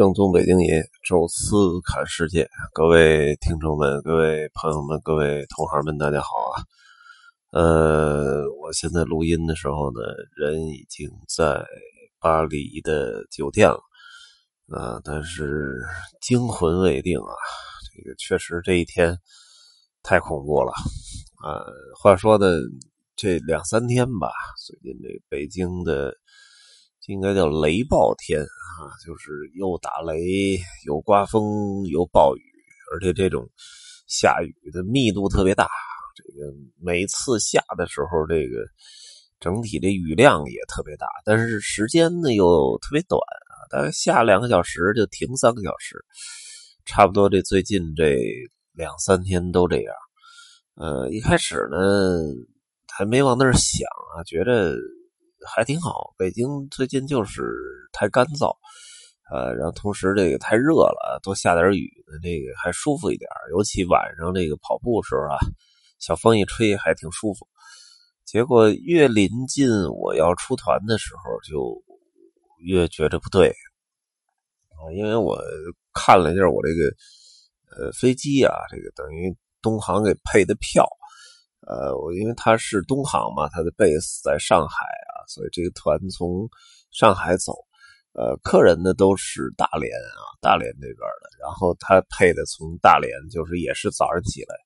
正宗北京爷，宙斯看世界，各位听众们、各位朋友们、各位同行们，大家好啊！呃，我现在录音的时候呢，人已经在巴黎的酒店了啊，但是惊魂未定啊。这个确实这一天太恐怖了啊。话说呢，这两三天吧，最近这北京的。应该叫雷暴天啊，就是又打雷，有刮风，有暴雨，而且这种下雨的密度特别大。这个每次下的时候，这个整体的雨量也特别大，但是时间呢又特别短啊，大概下两个小时就停三个小时，差不多这最近这两三天都这样。呃，一开始呢还没往那儿想啊，觉得。还挺好，北京最近就是太干燥，呃，然后同时这个太热了，多下点雨呢，这个还舒服一点。尤其晚上这个跑步时候啊，小风一吹还挺舒服。结果越临近我要出团的时候，就越觉得不对啊，因为我看了一下我这个呃飞机啊，这个等于东航给配的票，呃，我因为它是东航嘛，它的 base 在上海。所以这个团从上海走，呃，客人呢都是大连啊，大连那边的。然后他配的从大连，就是也是早上起来，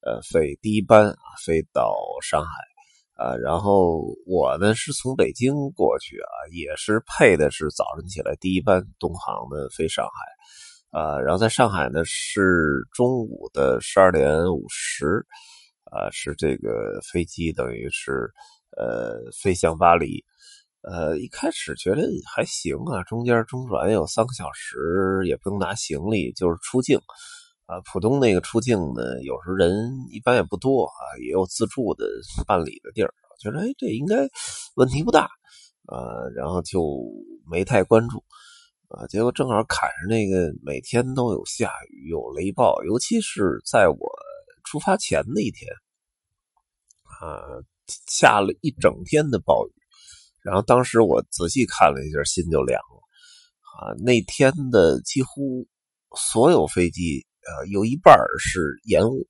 呃，飞第一班啊，飞到上海，啊，然后我呢是从北京过去啊，也是配的是早上起来第一班东航的飞上海，啊，然后在上海呢是中午的十二点五十，啊，是这个飞机等于是。呃，飞向巴黎，呃，一开始觉得还行啊，中间中转有三个小时，也不用拿行李，就是出境，啊，浦东那个出境呢，有时候人一般也不多啊，也有自助的办理的地儿，觉得哎，这应该问题不大，啊，然后就没太关注，啊，结果正好赶上那个每天都有下雨，有雷暴，尤其是在我出发前那一天，啊。下了一整天的暴雨，然后当时我仔细看了一下，心就凉了啊！那天的几乎所有飞机，呃，有一半是延误，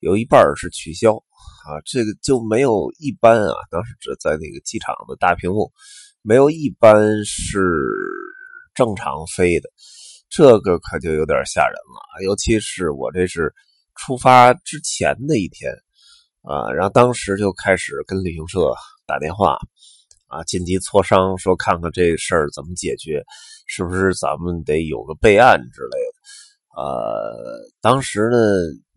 有一半是取消啊，这个就没有一班啊。当时只在那个机场的大屏幕，没有一班是正常飞的，这个可就有点吓人了尤其是我这是出发之前的一天。啊，然后当时就开始跟旅行社打电话，啊，紧急磋商，说看看这事儿怎么解决，是不是咱们得有个备案之类的。呃，当时呢，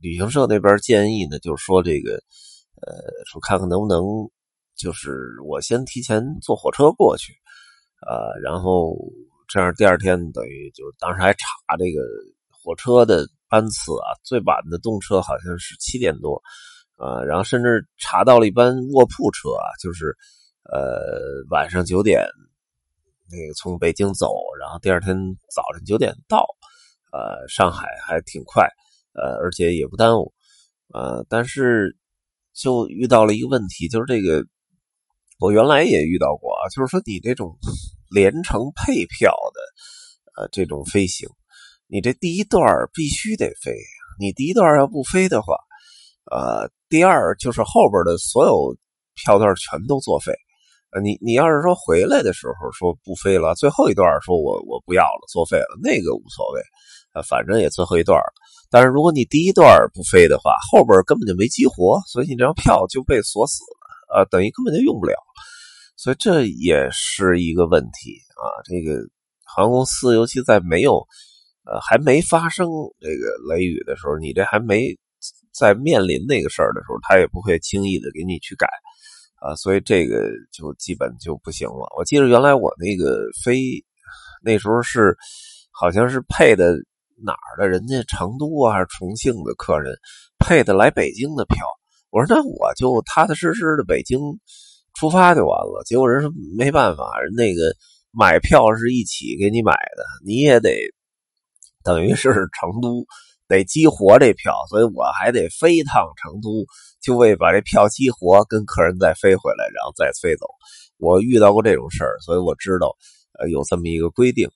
旅行社那边建议呢，就是说这个，呃，说看看能不能，就是我先提前坐火车过去，呃，然后这样第二天等于就当时还查这个火车的班次啊，最晚的动车好像是七点多。啊，然后甚至查到了一班卧铺车啊，就是，呃，晚上九点，那个从北京走，然后第二天早晨九点到，呃，上海还挺快，呃，而且也不耽误，呃，但是就遇到了一个问题，就是这个我原来也遇到过啊，就是说你这种连程配票的，呃，这种飞行，你这第一段必须得飞，你第一段要不飞的话。呃，第二就是后边的所有票段全都作废。呃，你你要是说回来的时候说不飞了，最后一段说我我不要了，作废了，那个无所谓，呃，反正也最后一段。但是如果你第一段不飞的话，后边根本就没激活，所以你这张票就被锁死了，呃，等于根本就用不了。所以这也是一个问题啊。这个航空公司，尤其在没有呃还没发生这个雷雨的时候，你这还没。在面临那个事儿的时候，他也不会轻易的给你去改，啊，所以这个就基本就不行了。我记得原来我那个飞，那时候是好像是配的哪儿的，人家成都啊还是重庆的客人配的来北京的票。我说那我就踏踏实实的北京出发就完了。结果人说没办法，人那个买票是一起给你买的，你也得等于是成都。得激活这票，所以我还得飞一趟成都，就为把这票激活，跟客人再飞回来，然后再飞走。我遇到过这种事儿，所以我知道，呃，有这么一个规定，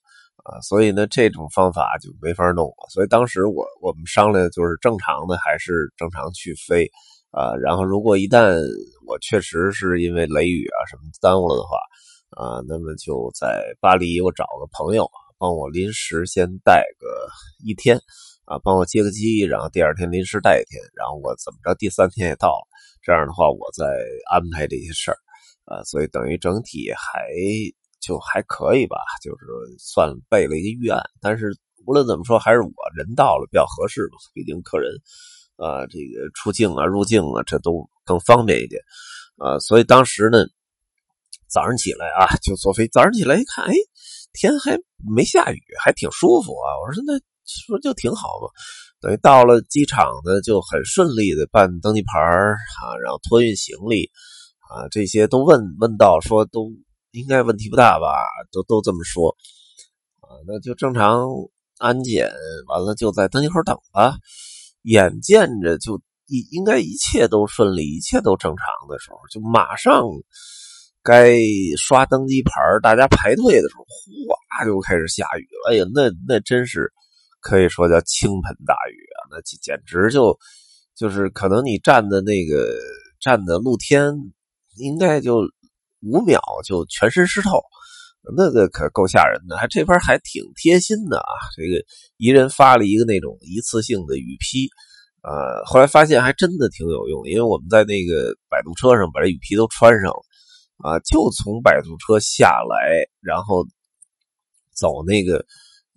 啊，所以呢，这种方法就没法弄了。所以当时我我们商量就是正常的还是正常去飞啊。然后如果一旦我确实是因为雷雨啊什么耽误了的话啊，那么就在巴黎我找个朋友帮我临时先带个一天啊，帮我接个机，然后第二天临时带一天，然后我怎么着第三天也到了，这样的话我再安排这些事儿啊。所以等于整体还。就还可以吧，就是算备了一个预案，但是无论怎么说，还是我人到了比较合适嘛。毕竟客人啊，这个出境啊、入境啊，这都更方便一点啊。所以当时呢，早上起来啊，就坐飞。早上起来一看，哎，天还没下雨，还挺舒服啊。我说那说就挺好嘛。等于到了机场呢，就很顺利的办登机牌啊，然后托运行李啊，这些都问问到说都。应该问题不大吧？都都这么说啊，那就正常安检完了，就在登机口等吧。眼见着就一应该一切都顺利，一切都正常的时候，就马上该刷登机牌大家排队的时候，哗就开始下雨了。哎呀，那那真是可以说叫倾盆大雨啊！那简直就就是可能你站的那个站的露天，应该就。五秒就全身湿透，那个可够吓人的。还这边还挺贴心的啊，这个一人发了一个那种一次性的雨披，呃，后来发现还真的挺有用，因为我们在那个摆渡车上把这雨披都穿上了，啊，就从摆渡车下来，然后走那个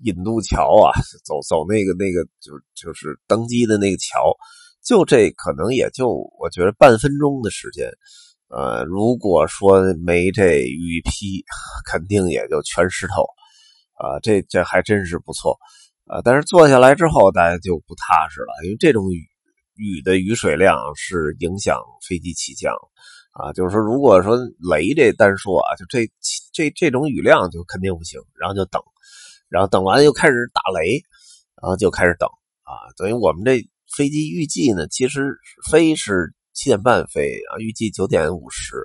引渡桥啊，走走那个那个就就是登机的那个桥，就这可能也就我觉得半分钟的时间。呃，如果说没这雨披，肯定也就全湿透，啊，这这还真是不错，啊，但是坐下来之后，大家就不踏实了，因为这种雨雨的雨水量是影响飞机起降，啊，就是说，如果说雷这单说啊，就这这这种雨量就肯定不行，然后就等，然后等完又开始打雷，然后就开始等，啊，等于我们这飞机预计呢，其实飞是。七点半飞啊，预计九点五十，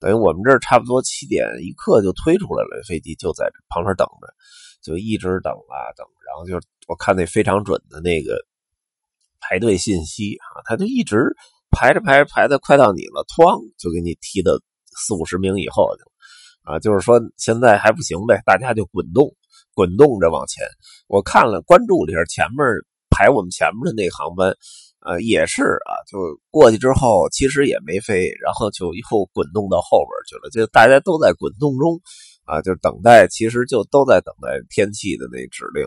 等于我们这差不多七点一刻就推出来了，飞机就在旁边等着，就一直等啊等，然后就我看那非常准的那个排队信息啊，他就一直排着排着排的快到你了，哐就给你踢到四五十名以后就啊，就是说现在还不行呗，大家就滚动滚动着往前。我看了关注了一下前面排我们前面的那个航班。呃，也是啊，就过去之后，其实也没飞，然后就又滚动到后边去了，就大家都在滚动中，啊，就等待，其实就都在等待天气的那指令，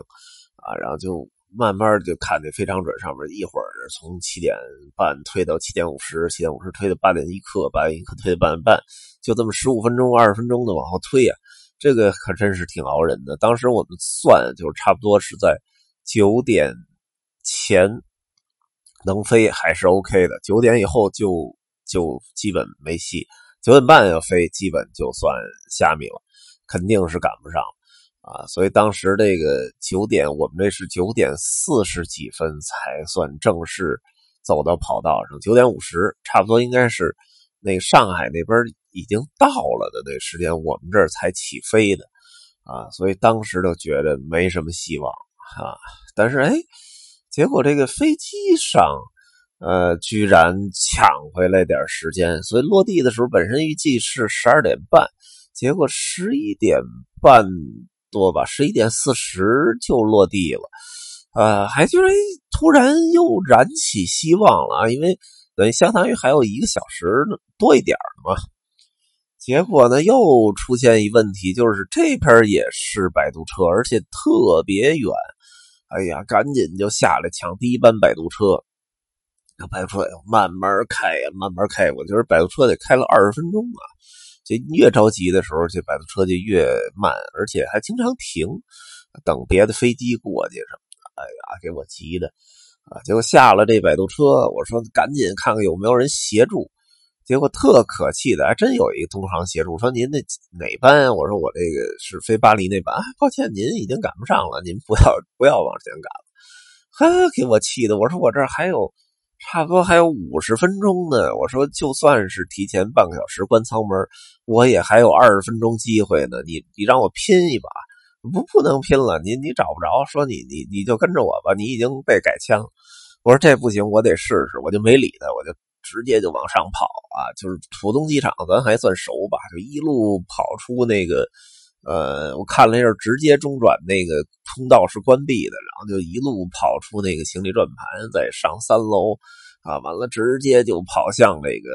啊，然后就慢慢就看那非常准上面，一会儿从七点半推到七点五十，七点五十推到八点一刻，八点一刻推到八点半，就这么十五分钟、二十分钟的往后推呀，这个可真是挺熬人的。当时我们算，就是差不多是在九点前。能飞还是 OK 的，九点以后就就基本没戏，九点半要飞，基本就算虾米了，肯定是赶不上啊。所以当时这个九点，我们这是九点四十几分才算正式走到跑道上，九点五十差不多应该是那上海那边已经到了的那时间，我们这儿才起飞的啊。所以当时就觉得没什么希望啊，但是哎。结果这个飞机上，呃，居然抢回来点时间，所以落地的时候本身预计是十二点半，结果十一点半多吧，十一点四十就落地了，呃，还居然突然又燃起希望了啊，因为等于相当于还有一个小时多一点嘛。结果呢，又出现一问题，就是这边也是摆渡车，而且特别远。哎呀，赶紧就下来抢第一班摆渡车。那摆渡车慢慢开，慢慢开。我觉得摆渡车得开了二十分钟啊。这越着急的时候，这摆渡车就越慢，而且还经常停，等别的飞机过去什么的。哎呀，给我急的啊！结果下了这摆渡车，我说赶紧看看有没有人协助。结果特可气的，还真有一个同行协助，说您那哪班？我说我这个是飞巴黎那班，抱歉，您已经赶不上了，您不要不要往前赶了。哈，给我气的，我说我这还有差不多还有五十分钟呢，我说就算是提前半个小时关舱门，我也还有二十分钟机会呢，你你让我拼一把，不不能拼了，你你找不着，说你你你就跟着我吧，你已经被改签了。我说这不行，我得试试，我就没理他，我就直接就往上跑啊，就是浦东机场，咱还算熟吧，就一路跑出那个。呃，我看了一下，直接中转那个通道是关闭的，然后就一路跑出那个行李转盘，再上三楼，啊，完了直接就跑向那个，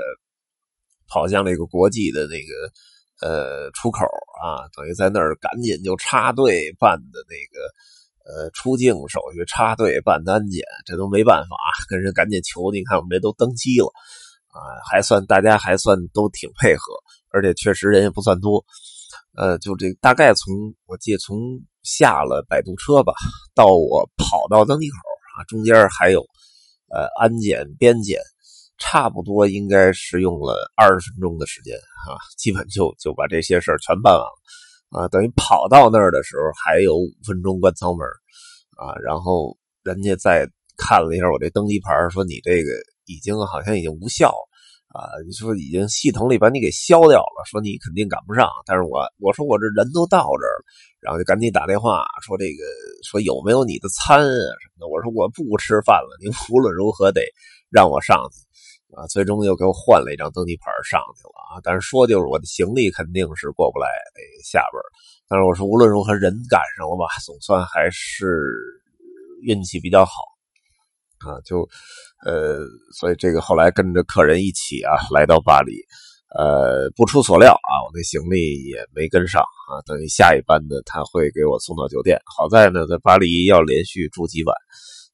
跑向那个国际的那个呃出口啊，等于在那儿赶紧就插队办的那个呃出境手续，插队办安检，这都没办法，跟人赶紧求，你看我们这都登机了啊，还算大家还算都挺配合，而且确实人也不算多。呃，就这大概从我记得从下了摆渡车吧，到我跑到登机口啊，中间还有呃安检边检，差不多应该是用了二十分钟的时间啊，基本就就把这些事儿全办完了啊。等于跑到那儿的时候还有五分钟关舱门啊，然后人家再看了一下我这登机牌，说你这个已经好像已经无效。啊，你说已经系统里把你给消掉了，说你肯定赶不上。但是我我说我这人都到这儿了，然后就赶紧打电话说这个说有没有你的餐啊什么的。我说我不吃饭了，您无论如何得让我上去啊。最终又给我换了一张登机牌上去了啊。但是说就是我的行李肯定是过不来得下边但是我说无论如何人赶上了吧，总算还是运气比较好。啊，就，呃，所以这个后来跟着客人一起啊，来到巴黎，呃，不出所料啊，我那行李也没跟上啊，等于下一班的他会给我送到酒店。好在呢，在巴黎要连续住几晚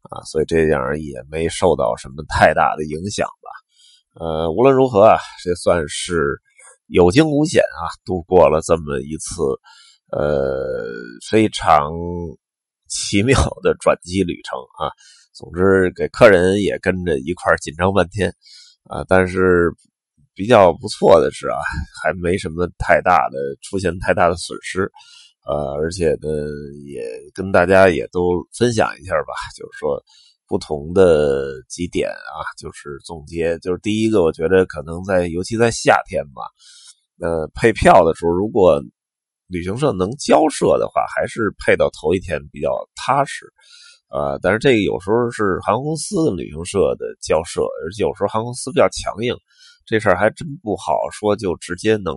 啊，所以这样也没受到什么太大的影响吧。呃，无论如何啊，这算是有惊无险啊，度过了这么一次呃非常奇妙的转机旅程啊。总之，给客人也跟着一块紧张半天，啊，但是比较不错的是啊，还没什么太大的出现太大的损失，呃，而且呢，也跟大家也都分享一下吧，就是说不同的几点啊，就是总结，就是第一个，我觉得可能在尤其在夏天吧，呃，配票的时候，如果旅行社能交涉的话，还是配到头一天比较踏实。呃，但是这个有时候是航空公司旅行社的交涉，而且有时候航空公司比较强硬，这事儿还真不好说，就直接能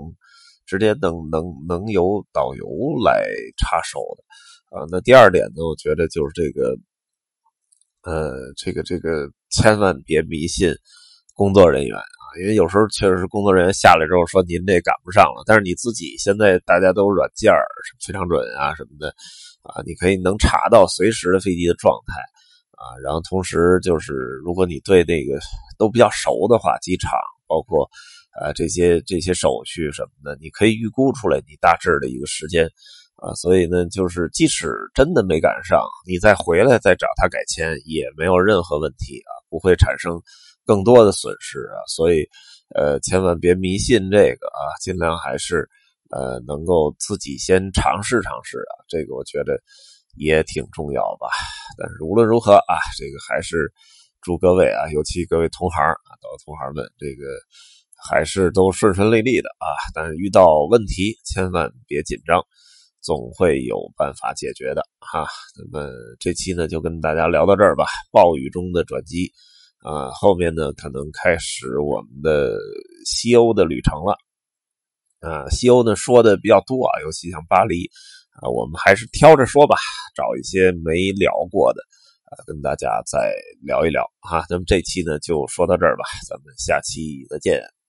直接能能能由导游来插手的。啊，那第二点呢，我觉得就是这个，呃，这个这个千万别迷信工作人员啊，因为有时候确实是工作人员下来之后说您这赶不上了，但是你自己现在大家都软件儿非常准啊什么的。啊，你可以能查到随时的飞机的状态，啊，然后同时就是，如果你对那个都比较熟的话，机场包括呃这些这些手续什么的，你可以预估出来你大致的一个时间，啊，所以呢，就是即使真的没赶上，你再回来再找他改签也没有任何问题啊，不会产生更多的损失啊，所以呃，千万别迷信这个啊，尽量还是。呃，能够自己先尝试尝试啊，这个我觉得也挺重要吧。但是无论如何啊，这个还是祝各位啊，尤其各位同行啊，各位同行们，这个还是都顺顺利利的啊。但是遇到问题千万别紧张，总会有办法解决的哈。那么这期呢，就跟大家聊到这儿吧。暴雨中的转机啊，后面呢可能开始我们的西欧的旅程了。啊，西欧呢说的比较多啊，尤其像巴黎啊，我们还是挑着说吧，找一些没聊过的啊，跟大家再聊一聊哈。那么这期呢就说到这儿吧，咱们下期再见。